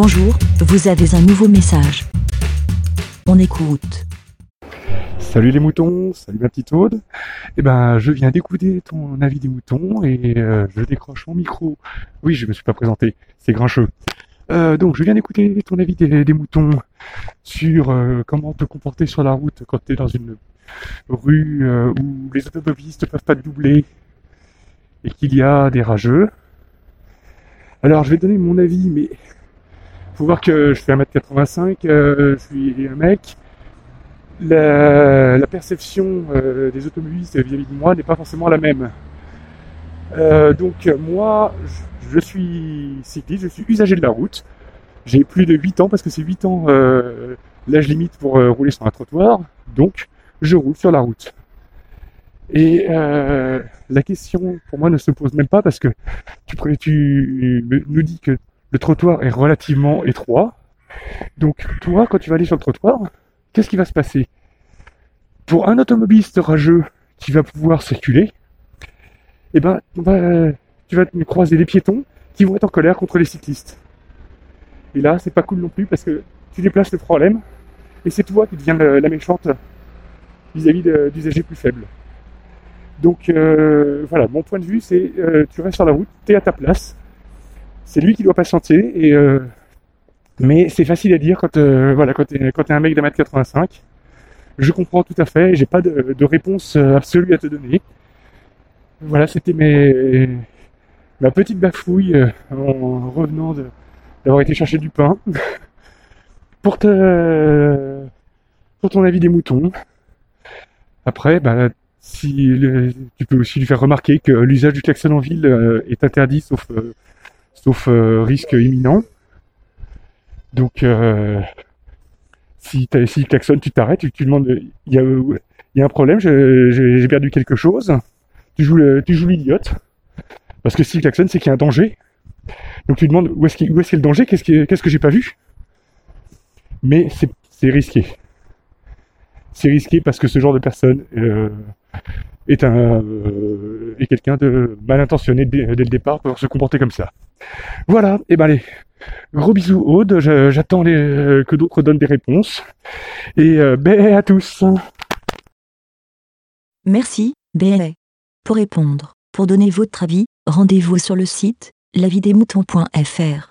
Bonjour, vous avez un nouveau message. On écoute. Salut les moutons, salut ma petite Aude. Eh ben, je viens d'écouter ton avis des moutons et euh, je décroche mon micro. Oui, je me suis pas présenté, c'est grincheux. Euh, donc, je viens d'écouter ton avis des, moutons sur euh, comment te comporter sur la route quand tu es dans une rue euh, où les automobilistes peuvent pas te doubler et qu'il y a des rageux. Alors, je vais donner mon avis, mais faut voir que je fais 1m85, euh, je suis un mec. La, perception euh, des automobilistes vis-à-vis de moi n'est pas forcément la même. Euh, donc moi, je, suis cycliste, je suis usager de la route. J'ai plus de 8 ans parce que c'est 8 ans l'âge limite pour rouler sur un trottoir. Donc je roule sur la route. Et la question pour moi ne se pose même pas parce que tu, nous dis que le trottoir est relativement étroit. Donc toi, quand tu vas aller sur le trottoir, qu'est-ce qui va se passer? Pour un automobiliste rageux qui va pouvoir circuler, eh ben, tu vas croiser des piétons qui vont être en colère contre les cyclistes. Et là, c'est pas cool non plus parce que tu déplaces le problème et c'est toi qui deviens la, méchante vis-à-vis d'usagers plus faibles. Donc euh, voilà, mon point de vue, c'est euh, tu restes sur la route, tu es à ta place. C'est lui qui doit patienter euh, mais c'est facile à dire quand euh, t'es un mec d'un mètre 85. Je comprends tout à fait, j'ai pas de, réponse euh, absolue à te donner. Voilà, c'était ma petite bafouille en revenant d'avoir été chercher du pain pour ton avis des moutons. Après, bah, si tu peux aussi lui faire remarquer que l'usage du klaxon en ville est interdit sauf sauf euh, risque imminent. Donc euh, si si klaxonne, tu t'arrêtes, tu, tu demandes il y a un problème, j'ai perdu quelque chose. Tu joues l'idiote parce que s'il klaxonne, c'est qu'il y a un danger. Donc tu demandes où est-ce qu'il y a le danger, qu'est-ce qu'est-ce que j'ai pas vu? Mais c'est risqué. C'est risqué parce que ce genre de personne euh, est un est quelqu'un de mal intentionné dès, le départ pour se comporter comme ça. Voilà, et ben allez, gros bisous Aude, j'attends les- que d'autres donnent des réponses. Et euh, à tous. Merci, BLA. Pour répondre, pour donner votre avis, rendez-vous sur le site lavidemouton.fr.